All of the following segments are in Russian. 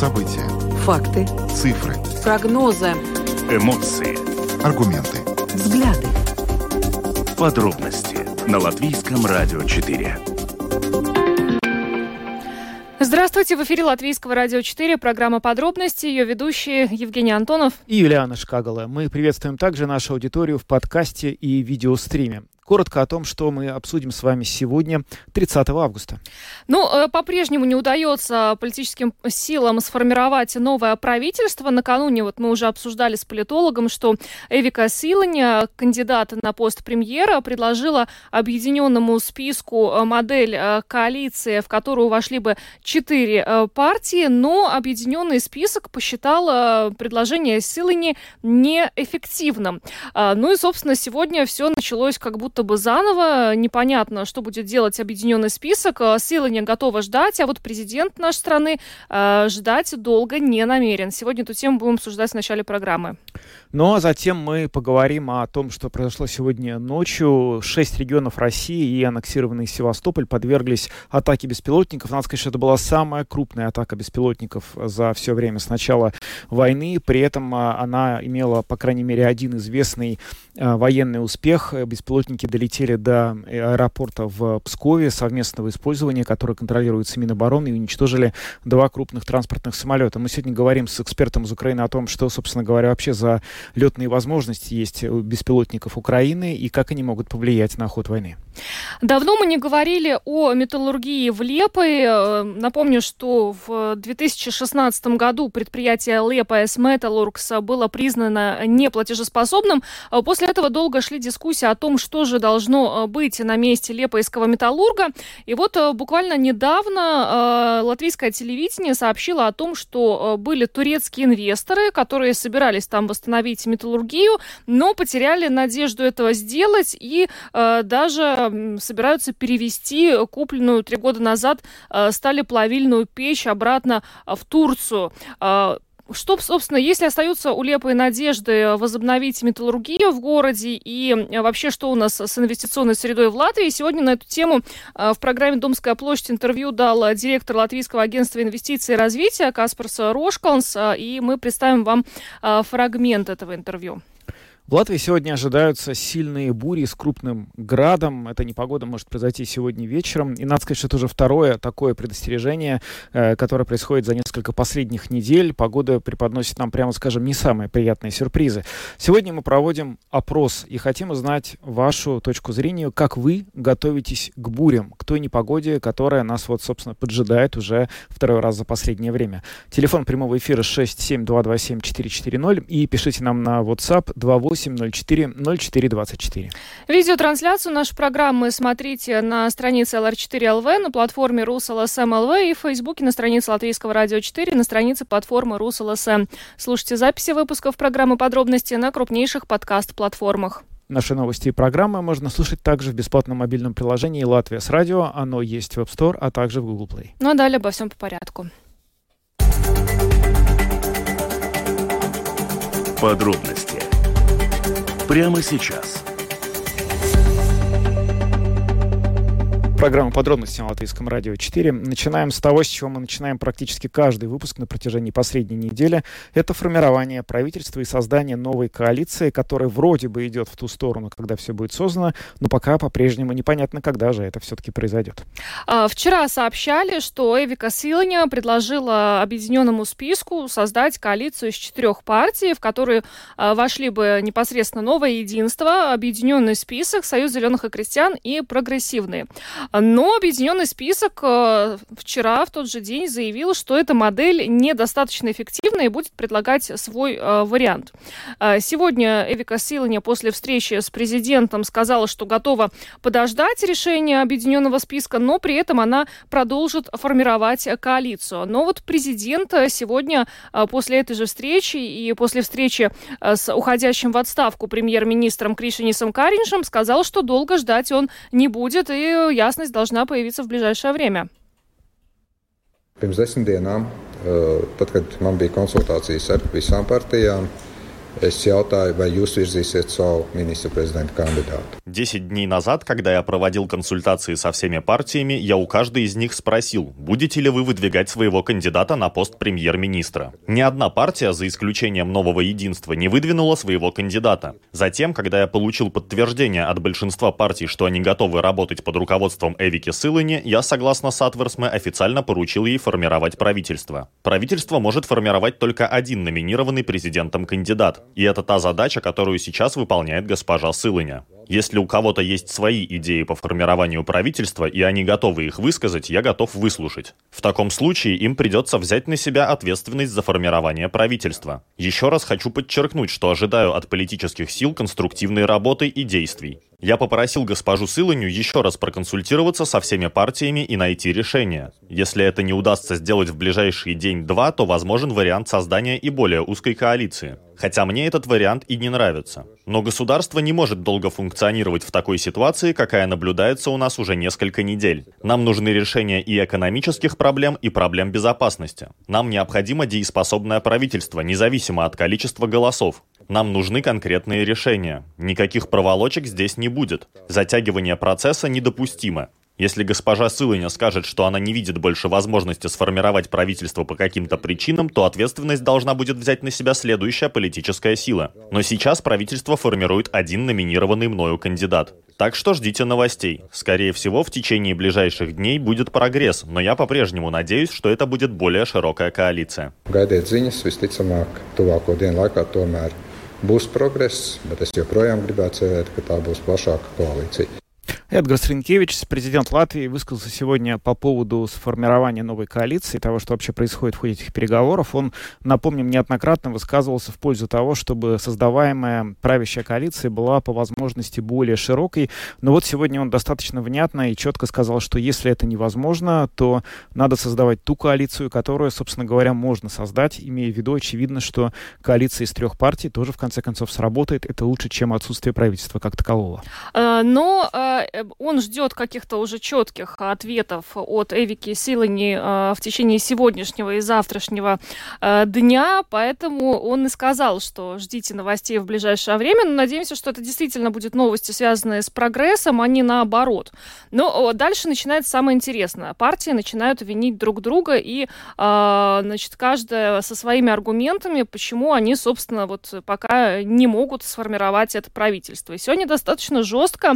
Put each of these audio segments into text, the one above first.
События. Факты. Цифры. Прогнозы. Эмоции. Аргументы. Взгляды. Подробности на Латвийском радио 4. Здравствуйте, в эфире Латвийского радио 4, программа «Подробности», ее ведущие Евгений Антонов и Юлиана Шкагала. Мы приветствуем также нашу аудиторию в подкасте и видеостриме. Коротко о том, что мы обсудим с вами сегодня, 30 августа. Ну, э, по-прежнему не удается политическим силам сформировать новое правительство. Накануне вот мы уже обсуждали с политологом, что Эвика Силаня, кандидат на пост премьера, предложила объединенному списку э, модель э, коалиции, в которую вошли бы четыре партии, но объединенный список посчитал предложение Силани неэффективным. Ну и, собственно, сегодня все началось как будто будто бы заново. Непонятно, что будет делать объединенный список. Э, силы не готовы ждать, а вот президент нашей страны э, ждать долго не намерен. Сегодня эту тему будем обсуждать в начале программы. Ну а затем мы поговорим о том, что произошло сегодня ночью. Шесть регионов России и аннексированный Севастополь подверглись атаке беспилотников. Надо сказать, что это была самая крупная атака беспилотников за все время с начала войны. При этом а, она имела, по крайней мере, один известный а, военный успех. Беспилотники долетели до аэропорта в Пскове совместного использования, который контролируется Минобороны, и уничтожили два крупных транспортных самолета. Мы сегодня говорим с экспертом из Украины о том, что, собственно говоря, вообще за летные возможности есть у беспилотников Украины и как они могут повлиять на ход войны. Давно мы не говорили о металлургии в Лепой. Э, напомню, что в 2016 году предприятие Лепа с Металлургс было признано неплатежеспособным. Э, после этого долго шли дискуссии о том, что же должно э, быть на месте Лепойского металлурга. И вот буквально недавно латвийское телевидение сообщило о том, что были турецкие инвесторы, которые собирались там восстановить металлургию, но потеряли надежду этого сделать и даже собираются перевести купленную три года назад э, стали плавильную печь обратно э, в Турцию. Э, что, собственно, если остаются у Лепой надежды возобновить металлургию в городе и вообще что у нас с инвестиционной средой в Латвии, сегодня на эту тему в программе «Домская площадь» интервью дал директор Латвийского агентства инвестиций и развития Каспарс Рошкалнс, и мы представим вам фрагмент этого интервью. В Латвии сегодня ожидаются сильные бури с крупным градом. Эта непогода может произойти сегодня вечером. И надо сказать, что это уже второе такое предостережение, э, которое происходит за несколько последних недель. Погода преподносит нам, прямо скажем, не самые приятные сюрпризы. Сегодня мы проводим опрос и хотим узнать вашу точку зрения, как вы готовитесь к бурям, к той непогоде, которая нас вот, собственно, поджидает уже второй раз за последнее время. Телефон прямого эфира 67227-440 и пишите нам на WhatsApp 28 804 0424. Видеотрансляцию нашей программы смотрите на странице LR4LV, на платформе RusLSM.LV и в Фейсбуке на странице Латвийского радио 4, на странице платформы RusLSM. Слушайте записи выпусков программы «Подробности» на крупнейших подкаст-платформах. Наши новости и программы можно слушать также в бесплатном мобильном приложении «Латвия с радио». Оно есть в App Store, а также в Google Play. Ну а далее обо всем по порядку. Подробности прямо сейчас. Программа «Подробности» на Латвийском радио 4. Начинаем с того, с чего мы начинаем практически каждый выпуск на протяжении последней недели. Это формирование правительства и создание новой коалиции, которая вроде бы идет в ту сторону, когда все будет создано, но пока по-прежнему непонятно, когда же это все-таки произойдет. А, вчера сообщали, что Эвика Силаня предложила объединенному списку создать коалицию из четырех партий, в которую а, вошли бы непосредственно новое единство, объединенный список, Союз зеленых и крестьян и прогрессивные. Но объединенный список э, вчера, в тот же день, заявил, что эта модель недостаточно эффективна и будет предлагать свой э, вариант. Э, сегодня Эвика Силаня после встречи с президентом сказала, что готова подождать решения объединенного списка, но при этом она продолжит формировать коалицию. Но вот президент сегодня после этой же встречи и после встречи с уходящим в отставку премьер-министром Кришинисом Кариншем сказал, что долго ждать он не будет, и ясно ясность должна появиться в ближайшее время. Pirms desmit dienām, pat kad man bija konsultācijas ar visām partijām, Es jautāju, vai jūs virzīsiet savu ministra prezidenta kandidātu. Десять дней назад, когда я проводил консультации со всеми партиями, я у каждой из них спросил, будете ли вы выдвигать своего кандидата на пост премьер-министра. Ни одна партия, за исключением Нового Единства, не выдвинула своего кандидата. Затем, когда я получил подтверждение от большинства партий, что они готовы работать под руководством Эвики Силини, я, согласно Сатверсме, официально поручил ей формировать правительство. Правительство может формировать только один номинированный президентом кандидат. И это та задача, которую сейчас выполняет госпожа Силиня. Если у кого-то есть свои идеи по формированию правительства, и они готовы их высказать, я готов выслушать. В таком случае им придется взять на себя ответственность за формирование правительства. Еще раз хочу подчеркнуть, что ожидаю от политических сил конструктивной работы и действий. Я попросил госпожу Сыланю еще раз проконсультироваться со всеми партиями и найти решение. Если это не удастся сделать в ближайший день-два, то возможен вариант создания и более узкой коалиции. Хотя мне этот вариант и не нравится. Но государство не может долго функционировать в такой ситуации, какая наблюдается у нас уже несколько недель. Нам нужны решения и экономических проблем, и проблем безопасности. Нам необходимо дееспособное правительство, независимо от количества голосов. Нам нужны конкретные решения. Никаких проволочек здесь не будет. Затягивание процесса недопустимо. Если госпожа Сылыня скажет, что она не видит больше возможности сформировать правительство по каким-то причинам, то ответственность должна будет взять на себя следующая политическая сила. Но сейчас правительство формирует один номинированный мною кандидат. Так что ждите новостей. Скорее всего, в течение ближайших дней будет прогресс, но я по-прежнему надеюсь, что это будет более широкая коалиция. Būs progress, bet es joprojām gribētu cerēt, ka tā būs plašāka koalīcija. Эдгар Стринкевич, президент Латвии, высказался сегодня по поводу сформирования новой коалиции, того, что вообще происходит в ходе этих переговоров. Он, напомним, неоднократно высказывался в пользу того, чтобы создаваемая правящая коалиция была по возможности более широкой. Но вот сегодня он достаточно внятно и четко сказал, что если это невозможно, то надо создавать ту коалицию, которую, собственно говоря, можно создать, имея в виду, очевидно, что коалиция из трех партий тоже, в конце концов, сработает. Это лучше, чем отсутствие правительства как такового. А, но Э, он ждет каких-то уже четких ответов от Эвики Силани э, в течение сегодняшнего и завтрашнего э, дня, поэтому он и сказал, что ждите новостей в ближайшее время, но надеемся, что это действительно будет новости, связанные с прогрессом, а не наоборот. Но дальше начинается самое интересное. Партии начинают винить друг друга и, значит, каждая со своими аргументами, почему они, собственно, вот пока не могут сформировать это правительство. И сегодня достаточно жестко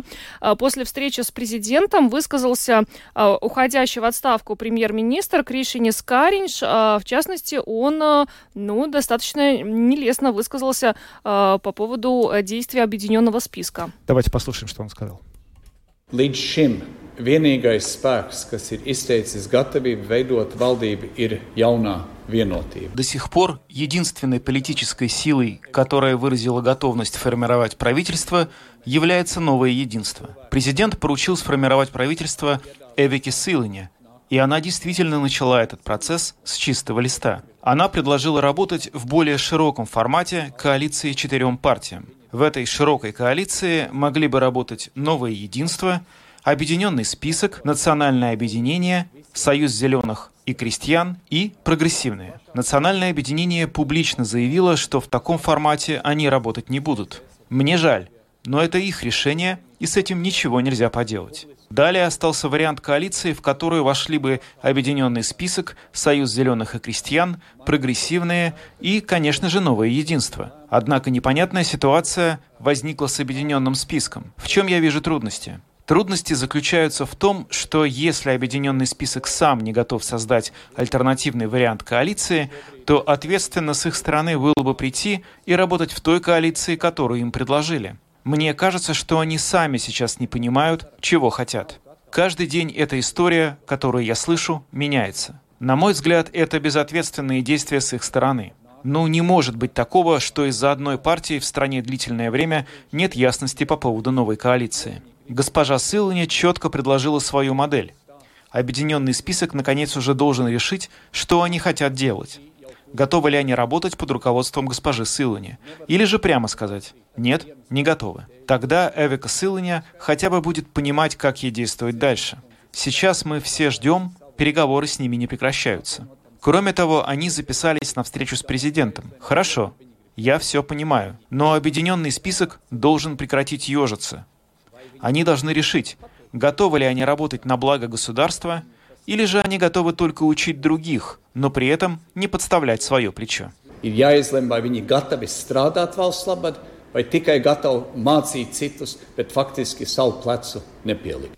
после встречи с президентом высказался э, уходящий в отставку премьер-министр Кришинис Каринч. Э, в частности, он э, ну, достаточно нелестно высказался э, по поводу действий объединенного списка. Давайте послушаем, что он сказал. Līdz šim vienīgais spēks, kas ir izteicis gatavību veidot valdību, ir jaunā До сих пор единственной политической силой, которая выразила готовность формировать правительство, является новое единство. Президент поручил сформировать правительство Эвике Силане, и она действительно начала этот процесс с чистого листа. Она предложила работать в более широком формате коалиции четырем партиям. В этой широкой коалиции могли бы работать новое единство, объединенный список, национальное объединение, союз зеленых и крестьян, и прогрессивные. Национальное объединение публично заявило, что в таком формате они работать не будут. Мне жаль, но это их решение, и с этим ничего нельзя поделать. Далее остался вариант коалиции, в которую вошли бы объединенный список, Союз зеленых и крестьян, прогрессивные и, конечно же, новое единство. Однако непонятная ситуация возникла с объединенным списком. В чем я вижу трудности? Трудности заключаются в том, что если объединенный список сам не готов создать альтернативный вариант коалиции, то ответственно с их стороны было бы прийти и работать в той коалиции, которую им предложили. Мне кажется, что они сами сейчас не понимают, чего хотят. Каждый день эта история, которую я слышу, меняется. На мой взгляд, это безответственные действия с их стороны. Ну, не может быть такого, что из-за одной партии в стране длительное время нет ясности по поводу новой коалиции. Госпожа Сылани четко предложила свою модель. Объединенный список наконец уже должен решить, что они хотят делать. Готовы ли они работать под руководством госпожи Сылани? Или же прямо сказать «нет, не готовы». Тогда Эвика Сыланя хотя бы будет понимать, как ей действовать дальше. Сейчас мы все ждем, переговоры с ними не прекращаются. Кроме того, они записались на встречу с президентом. Хорошо. Я все понимаю. Но объединенный список должен прекратить ежиться. Они должны решить, готовы ли они работать на благо государства, или же они готовы только учить других, но при этом не подставлять свое плечо. Vai tikai gatavi mācīt citus, bet faktiski savu plecu nepielikt.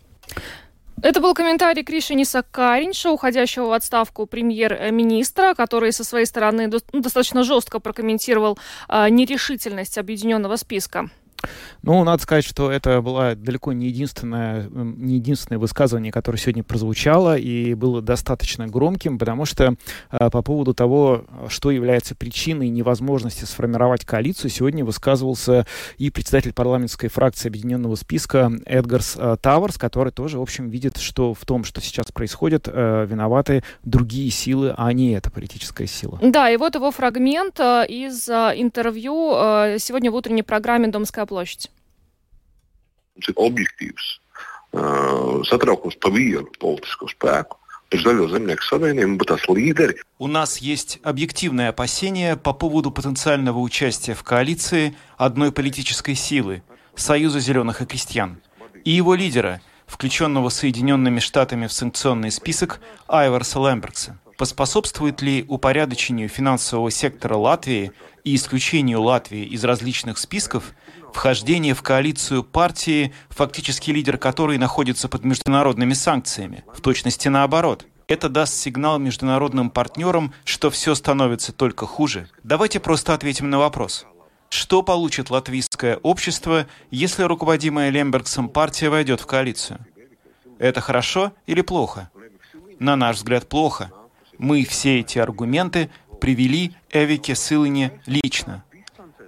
Это был комментарий Кришиниса Каринша, уходящего в отставку премьер-министра, который со своей стороны достаточно жестко прокомментировал э, нерешительность объединенного списка. Ну, надо сказать, что это было далеко не единственное, не единственное высказывание, которое сегодня прозвучало и было достаточно громким, потому что э, по поводу того, что является причиной невозможности сформировать коалицию, сегодня высказывался и председатель парламентской фракции Объединенного списка Эдгарс э, Таварс, который тоже, в общем, видит, что в том, что сейчас происходит, э, виноваты другие силы, а не эта политическая сила. Да, и вот его фрагмент э, из э, интервью э, сегодня в утренней программе «Домская площадь». Ir objektīvs satraukums pa vienu politisko spēku. У нас есть объективное опасение по поводу потенциального участия в коалиции одной политической силы – Союза зеленых и крестьян, и его лидера, включенного Соединенными Штатами в санкционный список Айварса Лэмбергса. Поспособствует ли упорядочению финансового сектора Латвии и исключению Латвии из различных списков вхождение в коалицию партии, фактически лидер которой находится под международными санкциями. В точности наоборот. Это даст сигнал международным партнерам, что все становится только хуже. Давайте просто ответим на вопрос. Что получит латвийское общество, если руководимая Лембергсом партия войдет в коалицию? Это хорошо или плохо? На наш взгляд, плохо. Мы все эти аргументы привели Эвике Сылыне лично.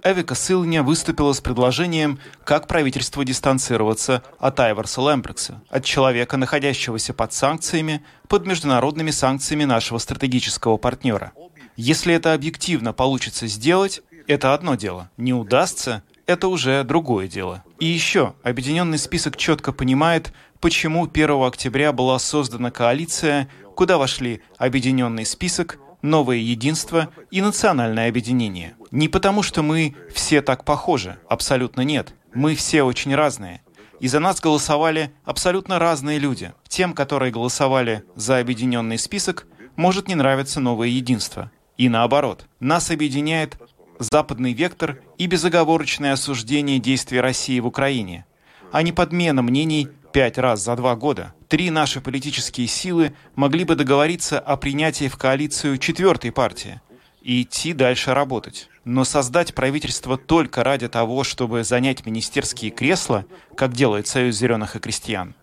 Эвика Сылня выступила с предложением, как правительству дистанцироваться от Айварса Лэмбрекса, от человека, находящегося под санкциями, под международными санкциями нашего стратегического партнера. Если это объективно получится сделать, это одно дело. Не удастся, это уже другое дело. И еще, объединенный список четко понимает, почему 1 октября была создана коалиция, куда вошли объединенный список, новое единство и национальное объединение. Не потому, что мы все так похожи, абсолютно нет. Мы все очень разные. И за нас голосовали абсолютно разные люди. Тем, которые голосовали за объединенный список, может не нравиться новое единство. И наоборот, нас объединяет западный вектор и безоговорочное осуждение действий России в Украине, а не подмена мнений пять раз за два года. Три наши политические силы могли бы договориться о принятии в коалицию четвертой партии и идти дальше работать. Но создать правительство только ради того, чтобы занять министерские кресла, как делает Союз зеленых и крестьян,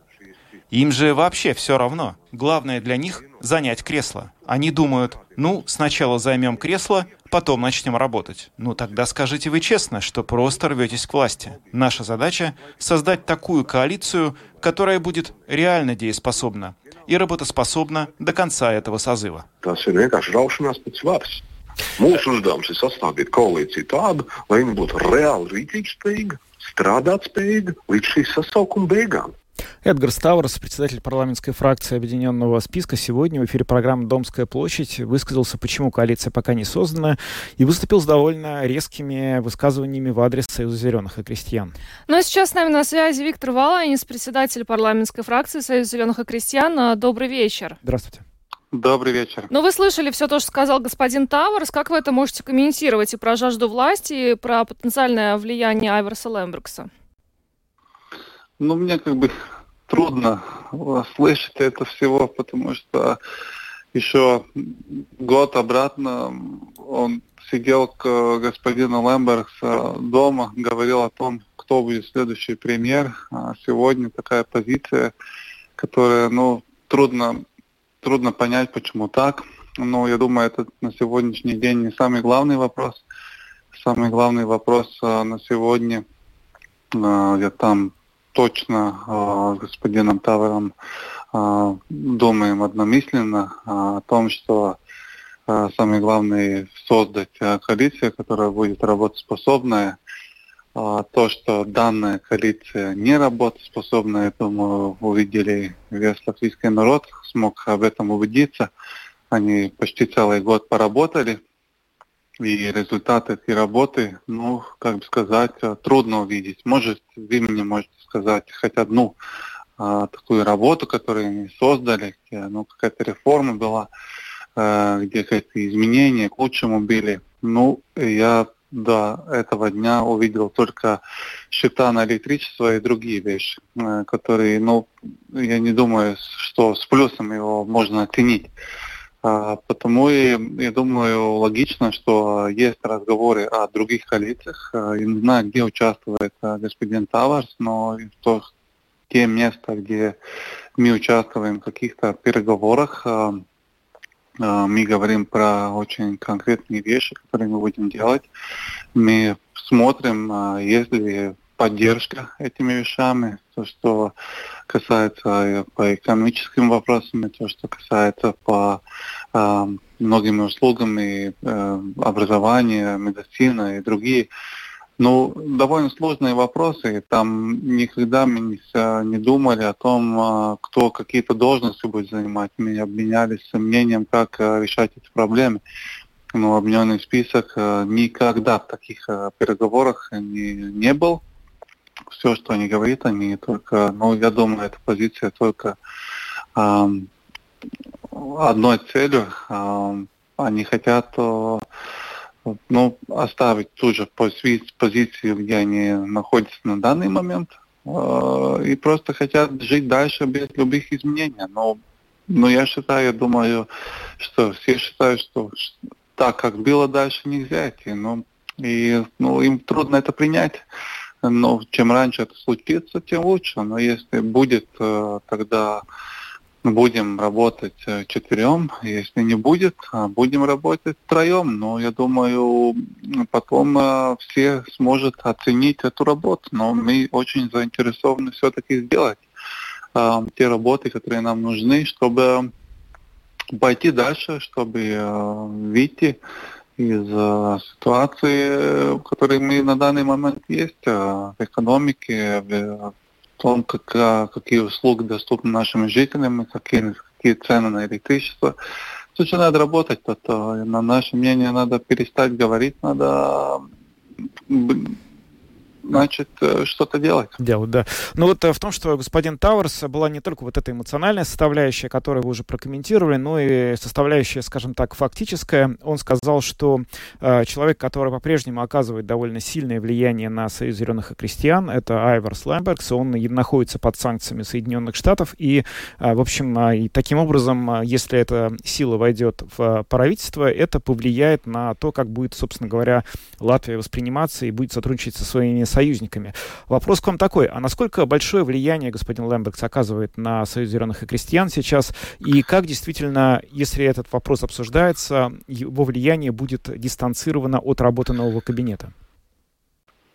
им же вообще все равно. Главное для них – занять кресло. Они думают, ну, сначала займем кресло, потом начнем работать. Ну, тогда скажите вы честно, что просто рветесь к власти. Наша задача – создать такую коалицию, которая будет реально дееспособна и работоспособна до конца этого созыва. Mūsu uzdevums ir sastādīt koalīciju tādu, lai viņa būtu reāli rīcības spējīga, strādāt spējīga līdz šīs sasaukuma beigām. Эдгар Ставрос, председатель парламентской фракции Объединенного списка, сегодня в эфире программы «Домская площадь» высказался, почему коалиция пока не создана, и выступил с довольно резкими высказываниями в адрес Союза зеленых и крестьян. Ну а сейчас с нами на связи Виктор Валанис, председатель парламентской фракции Союза зеленых и крестьян. Добрый вечер. Здравствуйте. Добрый вечер. Ну, вы слышали все то, что сказал господин Таварс. Как вы это можете комментировать и про жажду власти, и про потенциальное влияние Айверса Лембрекса? Ну, мне как бы трудно слышать это всего, потому что еще год обратно он сидел к господину Лэмбергса дома, говорил о том, кто будет следующий премьер. А сегодня такая позиция, которая, ну, трудно, трудно понять, почему так. Но я думаю, это на сегодняшний день не самый главный вопрос. Самый главный вопрос а, на сегодня, я там точно с господином Тавером э, думаем одномысленно э, о том, что самое главное создать коалицию, которая будет работоспособная. То, что данная коалиция не работоспособна, это мы увидели, весь латвийский народ смог об этом убедиться. Они почти целый год поработали. И результат этой работы, ну, как бы сказать, трудно увидеть. Может, вы мне можете сказать хоть одну а, такую работу, которую они создали, где, ну, какая-то реформа была, а, где какие-то изменения к лучшему были. Ну, я до этого дня увидел только счета на электричество и другие вещи, которые, ну, я не думаю, что с плюсом его можно оценить. А, потому и, я думаю, логично, что есть разговоры о других коалициях. А, я не знаю, где участвует а, господин Таварс, но то, те места, где мы участвуем в каких-то переговорах, мы говорим про очень конкретные вещи, которые мы будем делать. Мы смотрим, есть ли поддержка этими вещами, то, что касается по экономическим вопросам, то, что касается по э, многими услугам и э, образования, медицина и другие. Ну, довольно сложные вопросы. Там никогда мы не, не думали о том, а, кто какие-то должности будет занимать. Мы обменялись мнением, как решать эти проблемы. Но объединенный список никогда в таких переговорах не, не был все, что они говорят, они только, ну, я думаю, эта позиция только э, одной целью. Э, они хотят э, ну, оставить ту же позицию, где они находятся на данный момент, э, и просто хотят жить дальше без любых изменений. Но, но я считаю, я думаю, что все считают, что так, как было дальше, нельзя идти. Ну, и ну, им трудно это принять. Но чем раньше это случится, тем лучше. Но если будет, э, тогда будем работать э, четверем. Если не будет, а будем работать втроем. Но я думаю, потом э, все сможет оценить эту работу. Но мы очень заинтересованы все-таки сделать те работы, которые нам нужны, чтобы пойти дальше, чтобы выйти из э, ситуации, в которой мы на данный момент есть, э, в экономике, в том, как, э, какие услуги доступны нашим жителям, какие, какие цены на электричество. Же надо работать, то, на наше мнение надо перестать говорить, надо значит, э, что-то делать. Делать, да. Ну вот э, в том, что господин Тауэрс была не только вот эта эмоциональная составляющая, которую вы уже прокомментировали, но и составляющая, скажем так, фактическая. Он сказал, что э, человек, который по-прежнему оказывает довольно сильное влияние на Союз зеленых и крестьян, это Айварс Лэмбергс, он находится под санкциями Соединенных Штатов, и, э, в общем, э, и таким образом, э, если эта сила войдет в э, правительство, это повлияет на то, как будет, собственно говоря, Латвия восприниматься и будет сотрудничать со своими союзниками. Вопрос к вам такой, а насколько большое влияние господин Лэмбекс оказывает на Союз зеленых и крестьян сейчас, и как действительно, если этот вопрос обсуждается, его влияние будет дистанцировано от работы нового кабинета?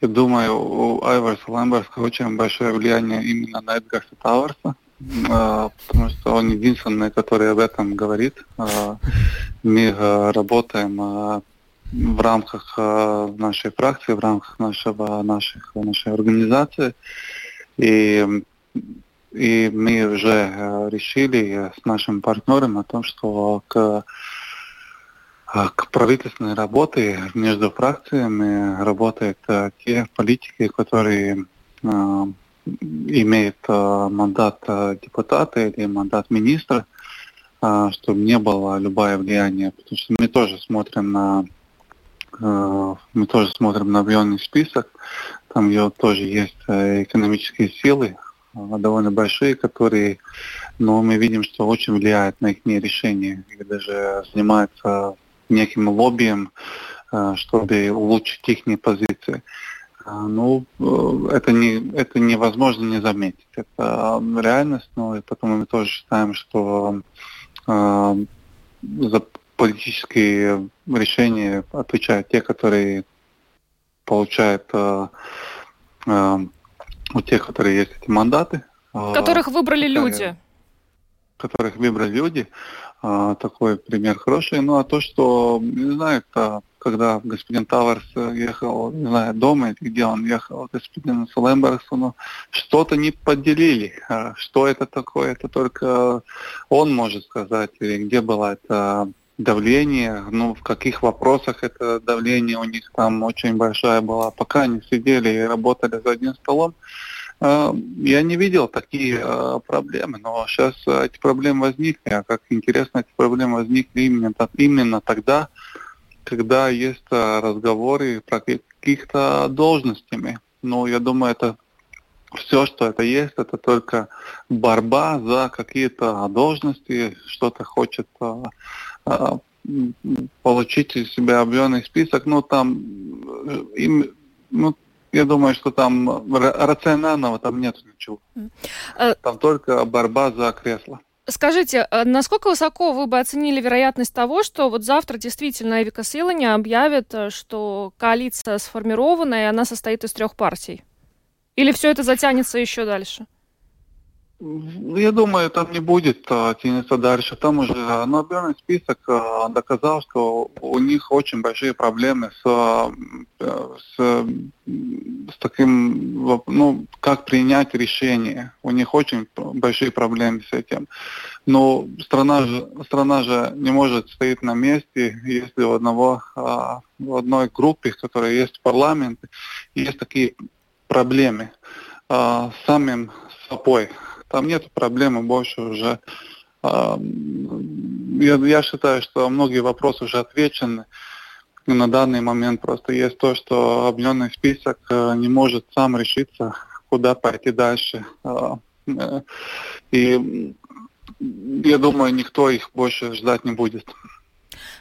Я думаю, у Айварса Лэмберска очень большое влияние именно на Эдгарса Тауэрса, потому что он единственный, который об этом говорит. А, мы а, работаем а, в рамках э, нашей фракции, в рамках нашего, наших, нашей организации. И, и мы уже э, решили с нашим партнером о том, что к, э, к правительственной работе между фракциями работают те политики, которые имеют мандат депутата или мандат министра, чтобы не было любое влияние, потому что мы тоже смотрим на мы тоже смотрим на объемный список. Там ее тоже есть э, экономические силы, э, довольно большие, которые, но мы видим, что очень влияют на их решения и даже занимаются неким лоббием, чтобы улучшить их позиции. Ну, это, не, это невозможно не заметить. Это реальность, но и потом мы тоже считаем, что за политические решения отвечают те, которые получают э, э, у тех, которые есть эти мандаты. Э, которых выбрали которые, люди. Которых выбрали люди. Э, такой пример хороший. Ну а то, что, не знаю, это, когда господин Тауэрс ехал, не знаю, дома, где он ехал, господин Лэмберсу, ну, что-то не поделили. А что это такое, это только он может сказать, или где была эта давление, ну, в каких вопросах это давление у них там очень большая была. Пока они сидели и работали за одним столом, э, я не видел такие э, проблемы, но сейчас эти проблемы возникли, а как интересно, эти проблемы возникли именно, именно тогда, когда есть разговоры про каких-то должностями. Ну, я думаю, это все, что это есть, это только борьба за какие-то должности, что-то хочет а, получить из себя объемный список. Ну, там, э, им, ну, я думаю, что там рационального там нет ничего. Э, там только борьба за кресло. Скажите, э, насколько высоко вы бы оценили вероятность того, что вот завтра действительно Эвика Силаня объявит, что коалиция сформирована, и она состоит из трех партий? Или все это затянется еще дальше? Ну, я думаю, там не будет а, тянуться дальше. Там уже Нобелевый список а, доказал, что у них очень большие проблемы с, а, с, с таким, ну, как принять решение. У них очень большие проблемы с этим. Но страна же, страна же не может стоять на месте, если у одного, в одной группе, которая есть в парламенте, есть такие проблемы с самим собой. Там нет проблемы больше уже. А, я, я считаю, что многие вопросы уже отвечены. На данный момент просто есть то, что объемный список а, не может сам решиться, куда пойти дальше. А, э, и я думаю, никто их больше ждать не будет.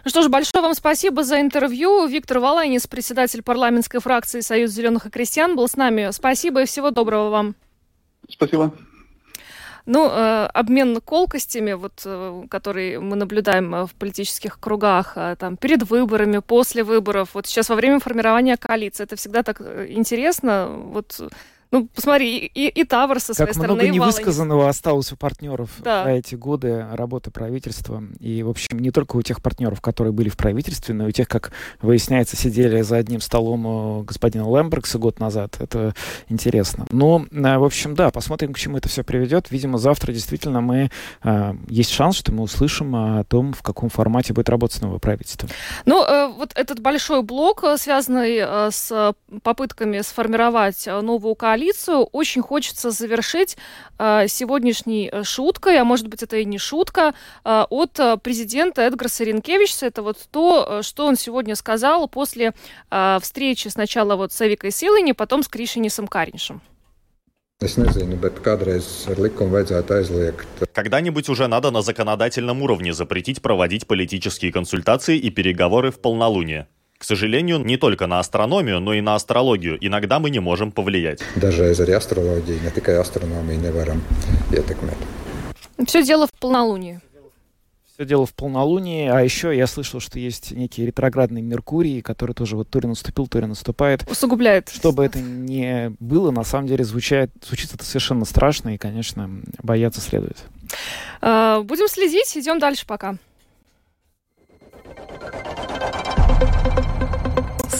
Ну что ж, большое вам спасибо за интервью. Виктор Валайнис, председатель парламентской фракции Союз зеленых и крестьян, был с нами. Спасибо и всего доброго вам. Спасибо. Ну, э, обмен колкостями, вот, э, который мы наблюдаем э, в политических кругах, э, там, перед выборами, после выборов, вот сейчас во время формирования коалиции, это всегда так э, интересно. Вот ну, посмотри, и, и Тавр со своей как стороны. много невысказанного осталось у партнеров да. за эти годы работы правительства. И, в общем, не только у тех партнеров, которые были в правительстве, но и у тех, как выясняется, сидели за одним столом у господина Лембергса год назад. Это интересно. Но, э, в общем, да, посмотрим, к чему это все приведет. Видимо, завтра действительно мы... Э, есть шанс, что мы услышим о том, в каком формате будет работать новое правительство. Ну, э, вот этот большой блок, связанный с попытками сформировать новую коалицию, коалицию очень хочется завершить э, сегодняшней э, шуткой, а может быть это и не шутка, э, от э, президента Эдгарса Ренкевича. Это вот то, э, что он сегодня сказал после э, встречи сначала вот с Эвикой Силани, потом с Кришинисом Кариншем. Когда-нибудь уже надо на законодательном уровне запретить проводить политические консультации и переговоры в полнолуние. К сожалению, не только на астрономию, но и на астрологию иногда мы не можем повлиять. Даже из астрологии, не только астрономии не варам ietekmēt. Все дело в полнолунии. Все дело в полнолунии, а еще я слышал, что есть некий ретроградный Меркурий, который тоже вот то ли наступил, то ли наступает. Усугубляет. Что бы это ни было, на самом деле звучит, звучит это совершенно страшно, и, конечно, бояться следует. А, будем следить, идем дальше пока.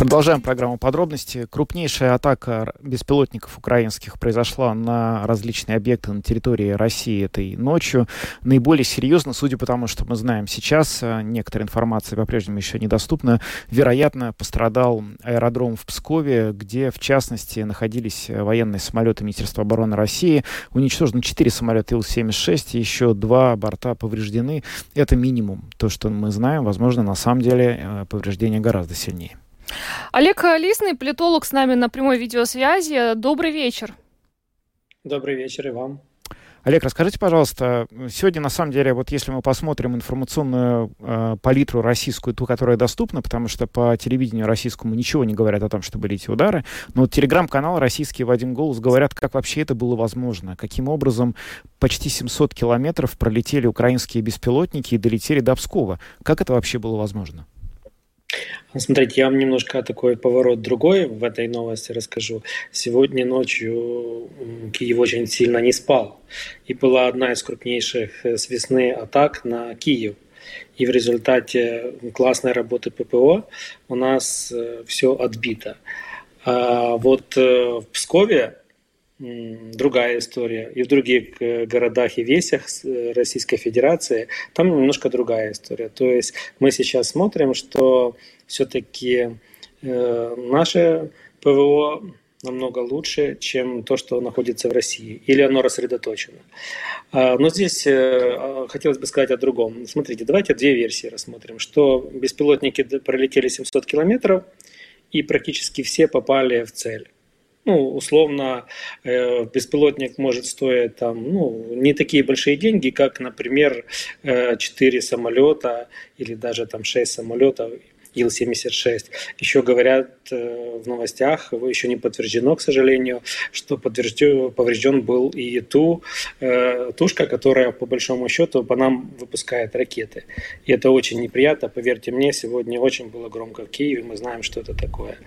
Продолжаем программу подробности. Крупнейшая атака беспилотников украинских произошла на различные объекты на территории России этой ночью. Наиболее серьезно, судя по тому, что мы знаем сейчас, э, некоторая информация по-прежнему еще недоступна, вероятно, пострадал аэродром в Пскове, где, в частности, находились военные самолеты Министерства обороны России. Уничтожено 4 самолета Ил-76, еще два борта повреждены. Это минимум. То, что мы знаем, возможно, на самом деле э, повреждения гораздо сильнее. Олег Лисный, политолог с нами на прямой видеосвязи. Добрый вечер. Добрый вечер и вам. Олег, расскажите, пожалуйста, сегодня на самом деле, вот если мы посмотрим информационную э, палитру российскую, ту, которая доступна, потому что по телевидению российскому ничего не говорят о том, что были эти удары, но вот телеграм-канал российский в один голос говорят, как вообще это было возможно, каким образом почти 700 километров пролетели украинские беспилотники и долетели до Пскова. Как это вообще было возможно? Смотрите, я вам немножко такой поворот другой в этой новости расскажу. Сегодня ночью Киев очень сильно не спал. И была одна из крупнейших э, с весны атак на Киев. И в результате классной работы ППО у нас э, все отбито. А вот э, в Пскове другая история. И в других э, городах и весях э, Российской Федерации там немножко другая история. То есть мы сейчас смотрим, что все-таки э, наше ПВО намного лучше, чем то, что находится в России, или оно рассредоточено. А, но здесь а, хотелось бы сказать о другом. Смотрите, давайте две версии рассмотрим, что беспилотники пролетели 700 километров, и практически все попали в цель. Ну, условно, э, беспилотник может стоить там, ну, не такие большие деньги, как, например, э, 4 самолета или даже там 6 самолетов Ил-76. Еще говорят э, в новостях, еще не подтверждено, к сожалению, что поврежден, поврежден был и ту э, тушка, которая по большому счету по нам выпускает ракеты. И это очень неприятно, поверьте мне, сегодня очень было громко в Киеве, мы знаем, что это такое.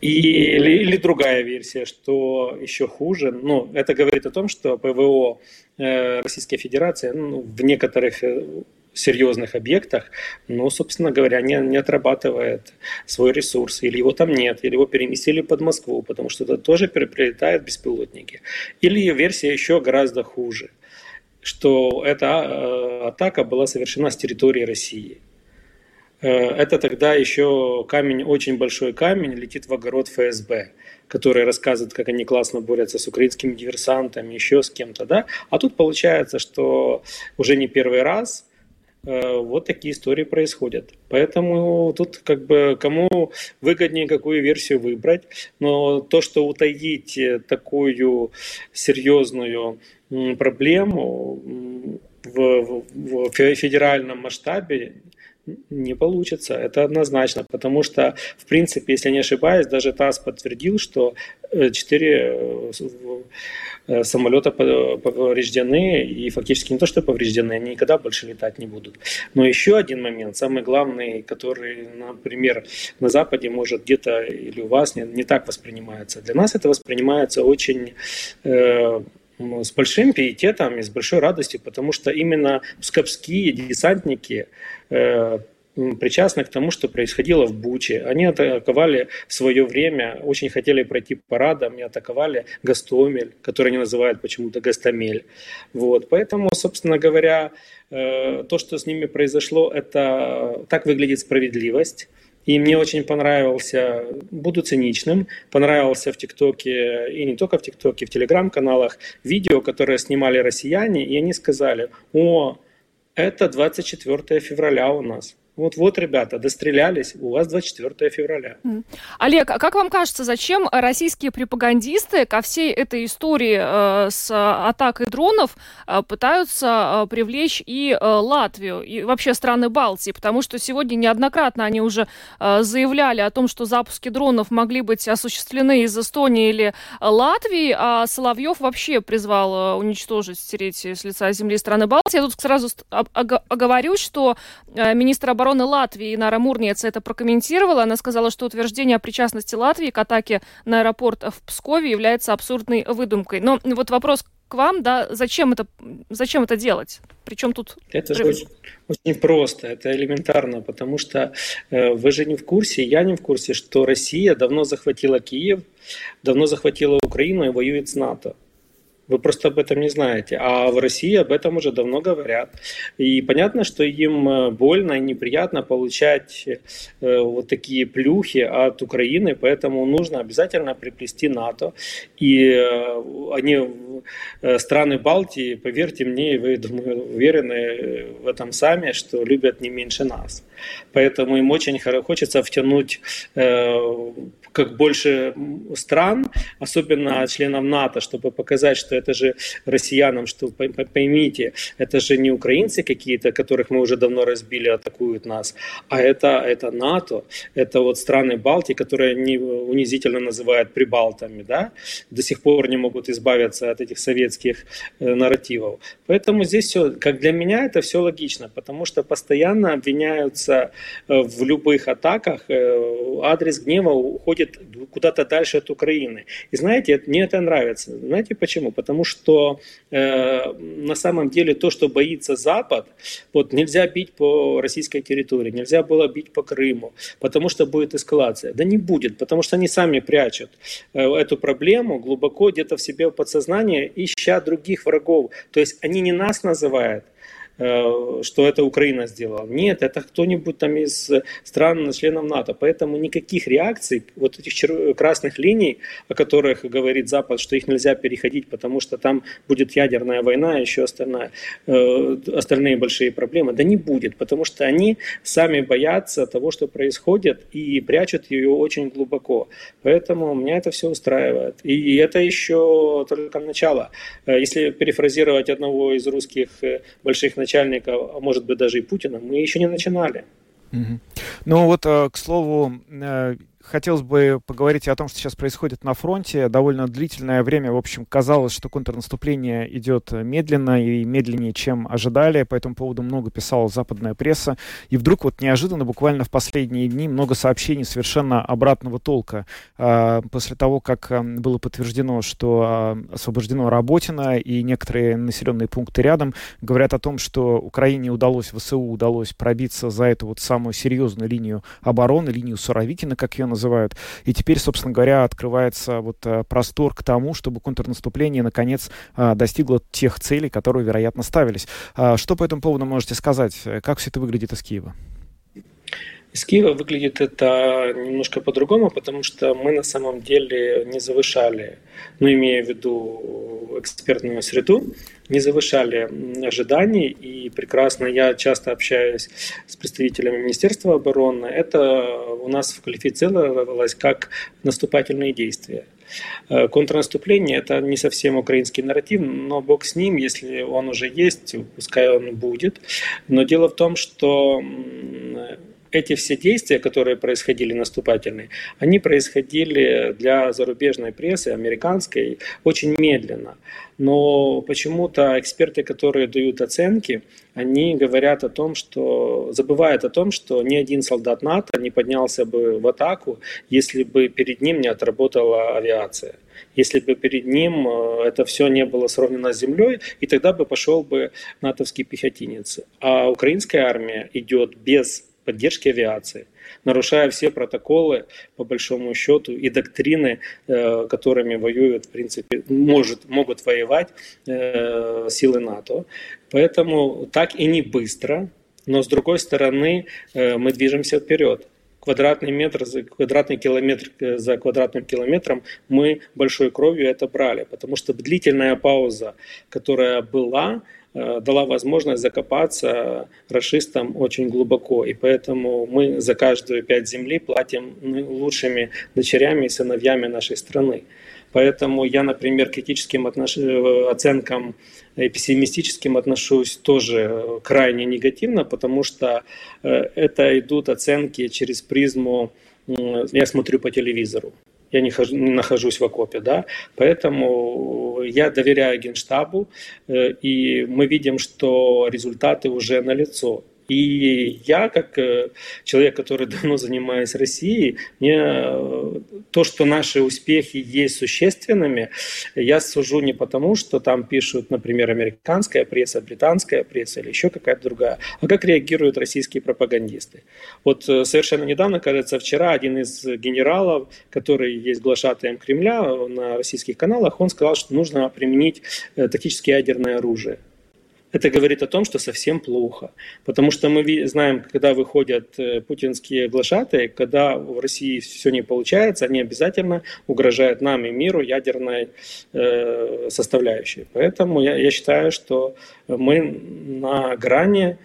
И, или, или другая версия, что еще хуже, ну, это говорит о том, что ПВО э, Российской Федерации ну, в некоторых э, серьезных объектах, но, собственно говоря, не, не отрабатывает свой ресурс, или его там нет, или его переместили под Москву, потому что это тоже прилетают беспилотники. Или версия еще гораздо хуже, что эта э, атака была совершена с территории России. Э, это тогда еще камень, очень большой камень, летит в огород ФСБ которые рассказывают, как они классно борются с украинскими диверсантами, еще с кем-то, да. А тут получается, что уже не первый раз вот такие истории происходят. Поэтому тут как бы кому выгоднее какую версию выбрать. Но то, что утаить такую серьезную проблему в, в, в федеральном масштабе не получится, это однозначно, потому что, в принципе, если не ошибаюсь, даже ТАСС подтвердил, что э, четыре э, Э, самолета повреждены, и фактически не то, что повреждены, они никогда больше летать не будут. Но еще один момент, самый главный, который, например, на Западе может где-то или у вас не, не так воспринимается. Для нас это воспринимается очень э, с большим пиететом и с большой радостью, потому что именно скопские десантники э, причастны к тому, что происходило в Буче. Они атаковали свое время, очень хотели пройти парадом и атаковали Гастомель, который они называют почему-то Гастомель. Вот. Поэтому, собственно говоря, э, то, что с ними произошло, это так выглядит справедливость. И мне очень понравился, буду циничным, понравился в ТикТоке, и не только в ТикТоке, в Телеграм-каналах, видео, которые снимали россияне, и они сказали, о, это 24 февраля у нас. Вот-вот, ребята, дострелялись, у вас 24 февраля. Олег, а как вам кажется, зачем российские пропагандисты ко всей этой истории э, с атакой дронов э, пытаются э, привлечь и Латвию, и вообще страны Балтии? Потому что сегодня неоднократно они уже заявляли о том, что запуски дронов могли быть осуществлены из Эстонии или Латвии, а Соловьев вообще призвал уничтожить, стереть с лица земли страны Балтии. Я тут сразу оговорюсь, что министр обороны обороны Латвии Нара Мурниец это прокомментировала. Она сказала, что утверждение о причастности Латвии к атаке на аэропорт в Пскове является абсурдной выдумкой. Но вот вопрос к вам, да, зачем это, зачем это делать? Причем тут... Это же очень, очень просто, это элементарно, потому что э, вы же не в курсе, я не в курсе, что Россия давно захватила Киев, давно захватила Украину и воюет с НАТО. Вы просто об этом не знаете. А в России об этом уже давно говорят. И понятно, что им э, больно и неприятно получать э, вот такие плюхи от Украины, поэтому нужно обязательно приплести НАТО. И э, они, страны Балтии, поверьте мне, вы, думаю, уверены в этом сами, что любят не меньше нас. Поэтому им очень хочется втянуть как больше стран, особенно членов НАТО, чтобы показать, что это же россиянам, что поймите, это же не украинцы какие-то, которых мы уже давно разбили, атакуют нас, а это, это НАТО, это вот страны Балтии, которые они унизительно называют прибалтами, да, до сих пор не могут избавиться от этих этих советских э, нарративов. Поэтому здесь все, как для меня, это все логично, потому что постоянно обвиняются э, в любых атаках, э, адрес гнева уходит куда-то дальше от Украины. И знаете, мне это нравится. Знаете почему? Потому что э, на самом деле то, что боится Запад, вот нельзя бить по российской территории, нельзя было бить по Крыму, потому что будет эскалация. Да не будет, потому что они сами прячут э, эту проблему глубоко где-то в себе в подсознании, ища других врагов. То есть они не нас называют, что это Украина сделала. Нет, это кто-нибудь там из стран членов НАТО. Поэтому никаких реакций, вот этих красных линий, о которых говорит Запад, что их нельзя переходить, потому что там будет ядерная война, еще остальная, э, остальные большие проблемы, да не будет, потому что они сами боятся того, что происходит, и прячут ее очень глубоко. Поэтому меня это все устраивает. И это еще только начало. Э, если перефразировать одного из русских больших начальника, а может быть даже и Путина, мы еще не начинали. Ну вот, э, к слову, э, хотелось бы поговорить о том, что сейчас происходит на фронте. Довольно длительное время, в общем, казалось, что контрнаступление идет медленно и медленнее, чем ожидали. По этому поводу много писала западная пресса. И вдруг вот неожиданно, буквально в последние дни, много сообщений совершенно обратного толка. А, после того, как было подтверждено, что а, освобождено Работино и некоторые населенные пункты рядом, говорят о том, что Украине удалось, ВСУ удалось пробиться за эту вот самую серьезную линию обороны, линию Суровикина, как ее называют. И теперь, собственно говоря, открывается вот э, простор к тому, чтобы контрнаступление наконец э, достигло тех целей, которые, вероятно, ставились. А что по этому поводу можете сказать? Как все это выглядит из Киева? Из Киева выглядит это немножко по-другому, потому что мы на самом деле не завышали, ну, имея в виду экспертную среду, не завышали ожиданий, и прекрасно я часто общаюсь с представителями Министерства обороны, это у нас квалифицировалось как наступательные действия. Э, контрнаступление – это не совсем украинский нарратив, но бог с ним, если он уже есть, пускай он будет. Но дело в том, что эти все действия, которые происходили наступательные, они происходили для зарубежной прессы, американской, очень медленно. Но почему-то эксперты, которые дают оценки, они говорят о том, что забывают о том, что ни один солдат НАТО не поднялся бы в атаку, если бы перед ним не отработала авиация если бы перед ним э, это все не было сравнено с землей, и тогда бы пошел бы натовский пехотинец. А украинская армия идет без поддержки авиации, нарушая все протоколы, по большому счету, и доктрины, э, которыми воюют, в принципе, может, могут воевать э, силы НАТО. Поэтому так и не быстро, но с другой стороны э, мы движемся вперед квадратный метр за квадратный километр за квадратным километром мы большой кровью это брали, потому что длительная пауза, которая была, дала возможность закопаться расистам очень глубоко. И поэтому мы за каждую пять земли платим лучшими дочерями и сыновьями нашей страны. Поэтому я, например, к критическим отнош... Э, оценкам и пессимистическим отношусь тоже крайне негативно, потому что э, это идут оценки через призму я смотрю по телевизору я не, хожу, не нахожусь в окопе, да, поэтому я доверяю Генштабу, э, и мы видим, что результаты уже налицо. И я, как э, человек, который давно занимаюсь Россией, мне э, то, что наши успехи есть существенными, я сужу не потому, что там пишут, например, американская пресса, британская пресса или еще какая-то другая, а как реагируют российские пропагандисты. Вот э, совершенно недавно, кажется, вчера один из генералов, который есть глашатаем Кремля на российских каналах, он сказал, что нужно применить тактическое ядерное оружие это говорит о том, что совсем плохо. Потому что мы знаем, когда выходят э, путинские глашатые, когда в России все не получается, они обязательно угрожают нам и миру ядерной э, составляющей. Поэтому я, я считаю, что мы на грани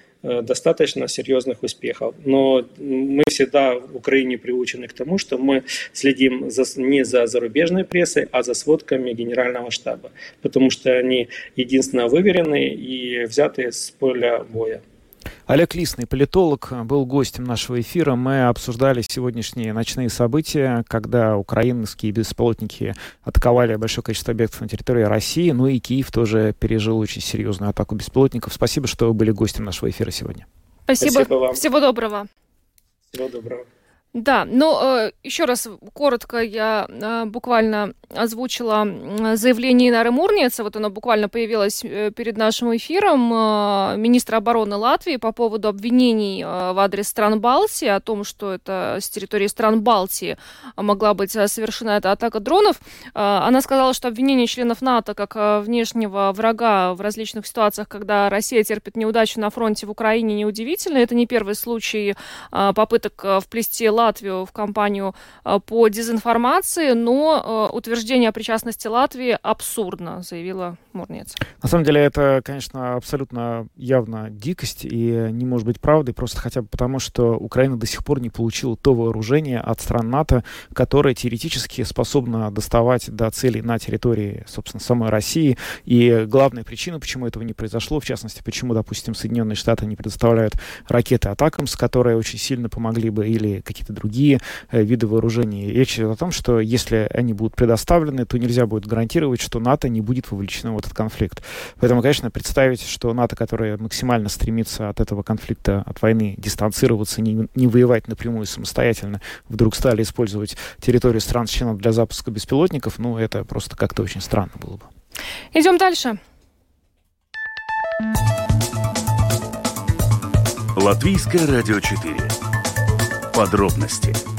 достаточно серьезных успехов. Но мы всегда в Украине приучены к тому, что мы следим за, не за зарубежной прессой, а за сводками Генерального штаба, потому что они единственно выверенные и взятые с поля боя. Олег Лисный, политолог, был гостем нашего эфира. Мы обсуждали сегодняшние ночные события, когда украинские беспилотники атаковали большое количество объектов на территории России. Ну и Киев тоже пережил очень серьезную атаку беспилотников. Спасибо, что вы были гостем нашего эфира сегодня. Спасибо. Спасибо вам. Всего доброго. Всего доброго. Да, но э, еще раз коротко я э, буквально озвучила заявление Инары Мурница, вот оно буквально появилось э, перед нашим эфиром, э, министра обороны Латвии по поводу обвинений э, в адрес стран Балтии, о том, что это с территории стран Балтии могла быть э, совершена эта атака дронов. Э, она сказала, что обвинение членов НАТО как э, внешнего врага в различных ситуациях, когда Россия терпит неудачу на фронте в Украине, неудивительно. Это не первый случай э, попыток э, вплести Латвию в кампанию э, по дезинформации, но э, утверждение о причастности Латвии абсурдно, заявила Мурнец. На самом деле это, конечно, абсолютно явно дикость и не может быть правдой, просто хотя бы потому, что Украина до сих пор не получила то вооружение от стран НАТО, которое теоретически способно доставать до целей на территории, собственно, самой России. И главная причина, почему этого не произошло, в частности, почему, допустим, Соединенные Штаты не предоставляют ракеты «Атакамс», которые очень сильно помогли бы, или какие-то другие э, виды вооружений. Речь идет о том, что если они будут предоставлены, то нельзя будет гарантировать, что НАТО не будет вовлечено в этот конфликт. Поэтому, конечно, представить, что НАТО, которое максимально стремится от этого конфликта, от войны дистанцироваться, не, не воевать напрямую самостоятельно, вдруг стали использовать территорию стран-членов для запуска беспилотников, ну, это просто как-то очень странно было бы. Идем дальше. Латвийское радио 4. Подробности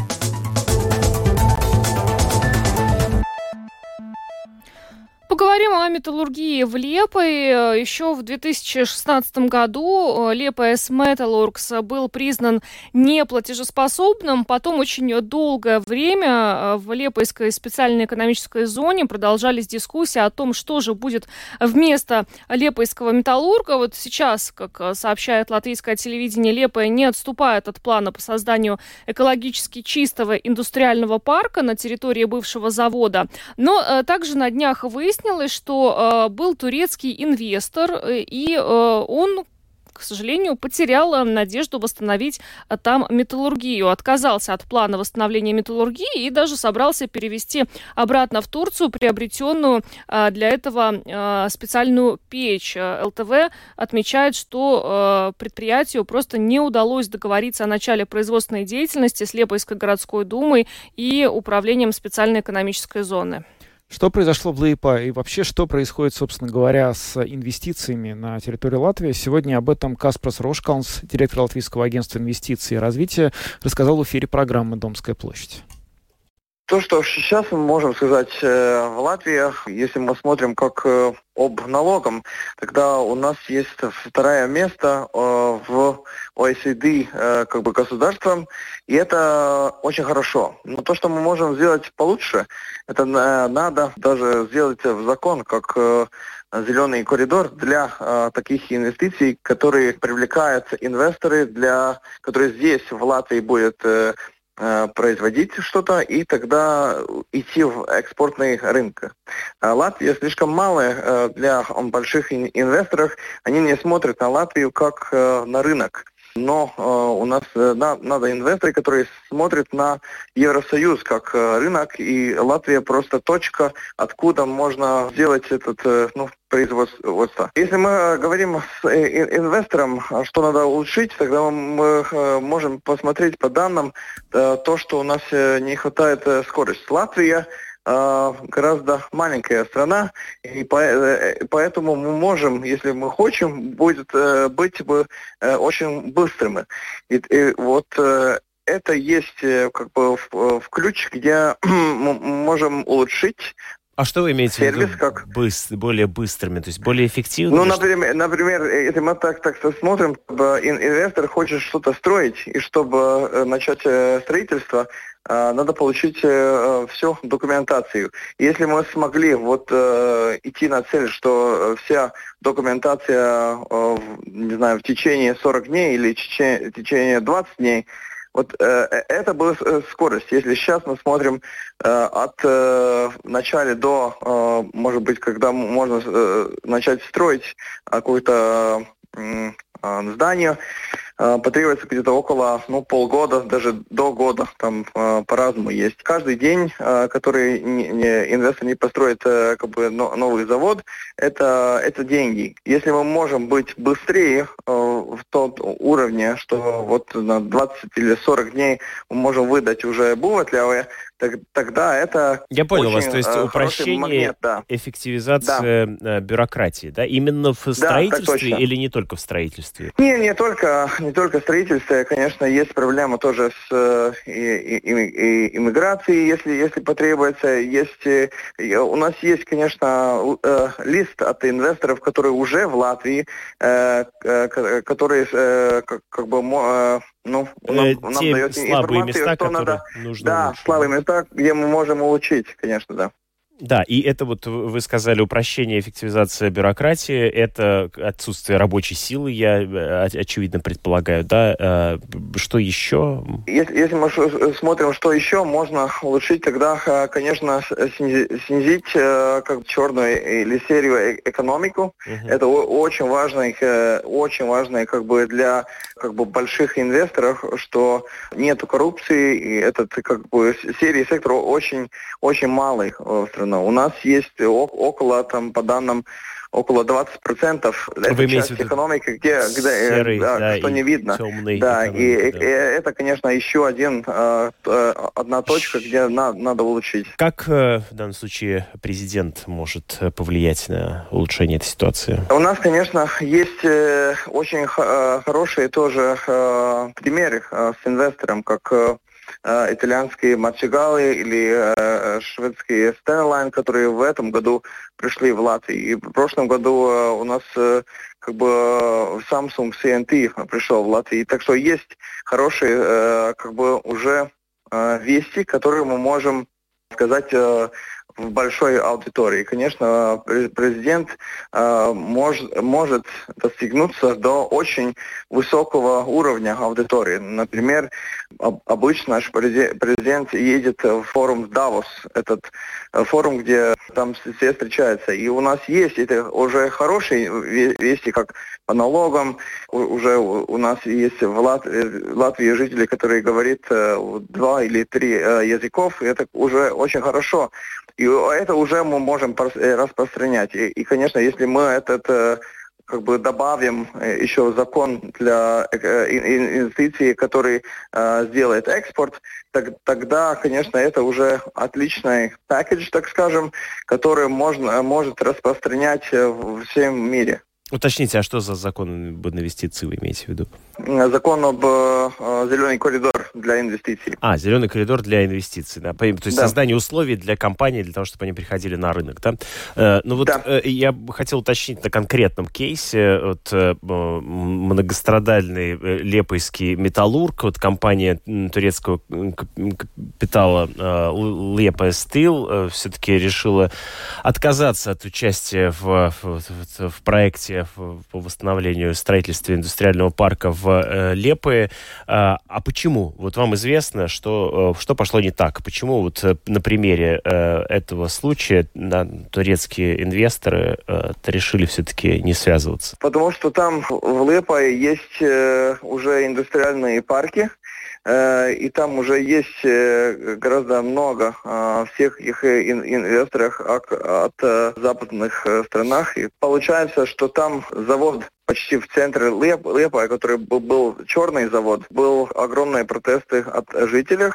Поговорим о металлургии в Лепой. Еще в 2016 году э, Лепа С Металлургс был признан неплатежеспособным. Потом очень долгое время э, в Лепойской специальной экономической зоне продолжались дискуссии о том, что же будет вместо Лепойского металлурга. Вот сейчас, как э, сообщает латвийское телевидение, Лепая не отступает от плана по созданию экологически чистого индустриального парка на территории бывшего завода. Но также на днях выяснилось, выяснилось, что э, был турецкий инвестор, э, и э, он к сожалению, потерял надежду восстановить э, там металлургию. Отказался от плана восстановления металлургии и даже собрался перевести обратно в Турцию приобретенную э, для этого специальную печь. ЛТВ отмечает, что предприятию просто не удалось договориться о начале производственной деятельности с Лепойской городской думой и управлением специальной экономической зоны. Что произошло в ЛИПА и вообще что происходит, собственно говоря, с инвестициями на территории Латвии? Сегодня об этом Каспрос Рошкалнс, директор Латвийского агентства инвестиций и развития, рассказал в эфире программы «Домская площадь». То, что сейчас мы можем сказать э, в Латвии, если мы смотрим как э, об налогом, тогда у нас есть второе место э, в OECD как бы государством, и это очень хорошо. Но то, что мы можем сделать получше, это надо даже сделать в закон, как зеленый коридор для э, таких инвестиций, которые привлекаются инвесторы, для которые здесь в Латвии будет Э, производить что-то и тогда идти в экспортный рынок. А Латвия слишком малая э, для больших инвесторов, они не смотрят на Латвию как э, на рынок. Но э, у нас э, на, надо инвесторы, которые смотрят на Евросоюз как э, рынок, и Латвия просто точка, откуда можно сделать этот э, ну, производство. Если мы говорим с э, инвестором, что надо улучшить, тогда мы э, можем посмотреть по данным э, то, что у нас не хватает скорости. Латвия гораздо маленькая страна, и э, поэтому мы можем, если мы хотим, будет э, быть бы э, очень быстрыми. И, и вот это есть как бы в, в ключ, где мы можем улучшить а что вы имеете сервис, в виду как... быстр, более быстрыми, то есть более эффективными? Ну, например, например, если мы так, так смотрим, чтобы инвестор хочет что-то строить, и чтобы начать строительство, Э, надо получить э, всю документацию. Если мы смогли вот э, идти на цель, что вся документация, не знаю, в течение 40 дней или в течение 20 дней, вот это была скорость. Если сейчас мы смотрим от начала до, может быть, когда можно начать строить какую-то зданию. Потребуется где-то около ну, полгода, даже до года, там по-разному есть. Каждый день, который инвестор не построит как бы, новый завод, это, это деньги. Если мы можем быть быстрее в тот уровне, что вот на 20 или 40 дней мы можем выдать уже так, тогда это Я понял вас, то есть э, упрощение, магнит, да. эффективизация э, бюрократии, да? Именно в строительстве точно. или не только в строительстве? Не, не только, не только строительство, конечно, есть проблема тоже с э, и, и- и- иммиграцией, если, если потребуется. Есть, у нас есть, конечно, лист от инвесторов, которые уже в Латвии, ко- которые как, бы мо- ну, нам, Э, нам те дает слабые места, что которые надо, нужно да, слабые места, где мы можем улучшить, конечно, да. Да, и это вот в- вы сказали упрощение, эффективизация бюрократии, это отсутствие рабочей силы, я э, оч- очевидно предполагаю, да? Э, Что еще? Если, если мы ш- смотрим, что еще можно улучшить, тогда, э, конечно, снизить э, как черную или серию э- экономику. Это о- очень важно, э, очень важно как бы для как бы больших инвесторов, что нету коррупции, и этот как бы серии сектора очень очень малый э, страна. У нас есть около там по данным около 20% это Вы имеете часть в виду экономики, где, где э, серый, да, да, что не видно. темный да, и, да. и это, конечно, еще один э, э, одна точка, где на- надо улучшить. Как в данном случае президент может повлиять на улучшение этой ситуации? У нас, конечно, есть очень хорошие тоже примеры с инвестором, как э, э, итальянские Мачигалы или э, шведские Sternline, которые в этом году пришли в Латвию. И в прошлом году э, у нас э, как бы э, Samsung CNT пришел в Латвию. Так что есть хорошие э, как бы уже э, вести, которые мы можем сказать э, в большой аудитории. Конечно, пре- президент э, мож- может достигнуться до очень высокого уровня аудитории. Например, об- обычно наш президент едет в форум Давос, этот э, форум, где там все встречаются. И у нас есть это уже хорошие ве- вести, как по налогам. Уже у нас есть в Лат- э, Латвии жители, которые говорят э, два или три языков. И это уже очень хорошо. И это уже мы можем э, распространять. И, и, конечно, если мы этот э, как бы добавим э, еще закон для ин- ин- инвестиций, который э, сделает экспорт, так- тогда, конечно, это уже отличный пакет, так скажем, который можно, может распространять в всем мире. Уточните, а что за закон об инвестиции вы имеете в виду? Э, Закон об э, э, зеленый коридор для инвестиций. А, зеленый коридор для инвестиций. Да? То есть Да. создание условий для компаний, для того, чтобы они приходили на рынок. Да? Э, ну вот э, я бы хотел уточнить на конкретном кейсе. Вот, э, многострадальный э, лепойский металлург, вот компания турецкого капитала э, Лепа Стил все-таки решила отказаться от участия в- в- в проекте в- по восстановлению строительства индустриального парка в э, Лепое. А, а почему? Вот вам известно, что, э, что пошло не так? Почему вот э, на примере э, этого случая да, турецкие инвесторы э, решили все-таки не связываться? Потому что там в Лепае есть э, уже индустриальные парки, э, и там уже есть э, гораздо много э, всех их э, ин- инвесторов от, э, западных э, странах. И получается, что там завод почти в центре Леп, Лепая, который был, был черный завод, был огромные протесты от жителей.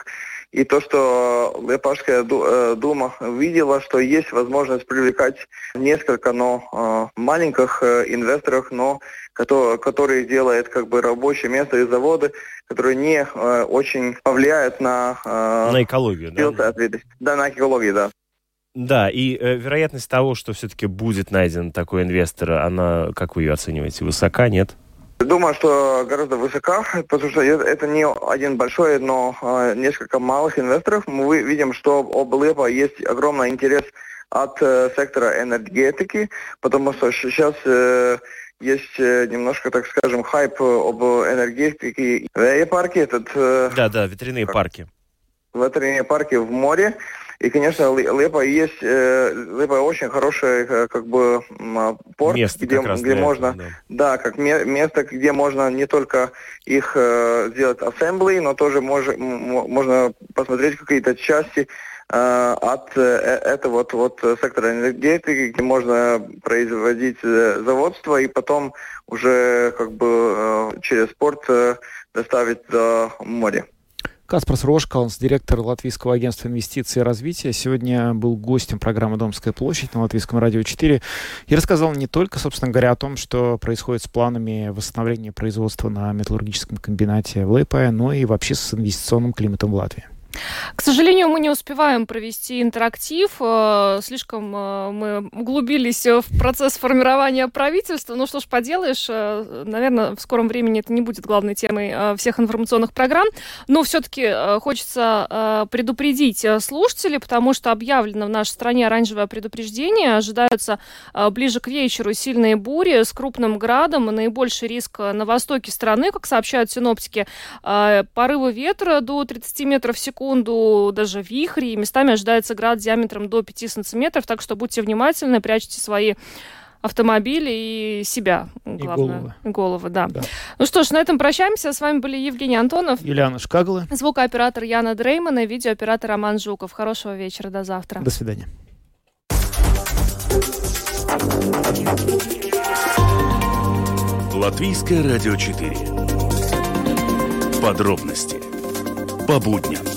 И то, что Лепашская э, дума видела, что есть возможность привлекать несколько, но э, маленьких э, инвесторов, но которые, делают как бы рабочие места и заводы, которые не э, очень повлияют на, э, На экологию, да? Да, на экологию, да. Да, и э, вероятность того, что все-таки будет найден такой инвестор, она, как вы ее оцениваете, высока, нет? Думаю, что гораздо высока, потому что это не один большой, но э, несколько малых инвесторов. Мы видим, что об Лепа есть огромный интерес от э, сектора энергетики, потому что сейчас э, есть э, немножко, так скажем, хайп об энергетике. В парке этот Да, да, ветряные парки. ветряные парки в море. И, конечно, Лепа есть, Лепа очень хороший, как бы, порт, место где, где можно, этого, да. да, как место, где можно не только их сделать ассембли, но тоже мож, можно посмотреть какие-то части Э, от э, этого вот, вот сектора энергетики, где можно производить э, заводство и потом уже как бы через порт доставить до моря. Каспарс Рошкалнс, директор Латвийского агентства инвестиций и развития, сегодня был гостем программы «Домская площадь» на Латвийском радио 4 и рассказал не только, собственно говоря, о том, что происходит с планами восстановления производства на металлургическом комбинате в Лейпе, но и вообще с инвестиционным климатом в Латвии. К сожалению, мы не успеваем провести интерактив. Э, слишком э, мы углубились в процесс формирования правительства. Ну что ж поделаешь, э, наверное, в скором времени это не будет главной темой всех информационных программ. Но все-таки хочется предупредить слушателей, потому что объявлено в нашей стране оранжевое предупреждение. Ожидаются ближе к вечеру сильные бури с крупным градом. Наибольший риск на востоке страны, как сообщают синоптики. Порывы ветра до 30 метров в секунду секунду, даже вихри, и местами ожидается град диаметром до 5 сантиметров, так что будьте внимательны, прячьте свои автомобили и себя, главное. И головы. Головы, да. да. Ну что ж, на этом прощаемся. С вами были Евгений Антонов. Юлиана Шкагла. Звукооператор Яна Дреймана и видеооператор Роман Жуков. Хорошего вечера. До завтра. До свидания. Латвийское радио 4. Подробности по будням.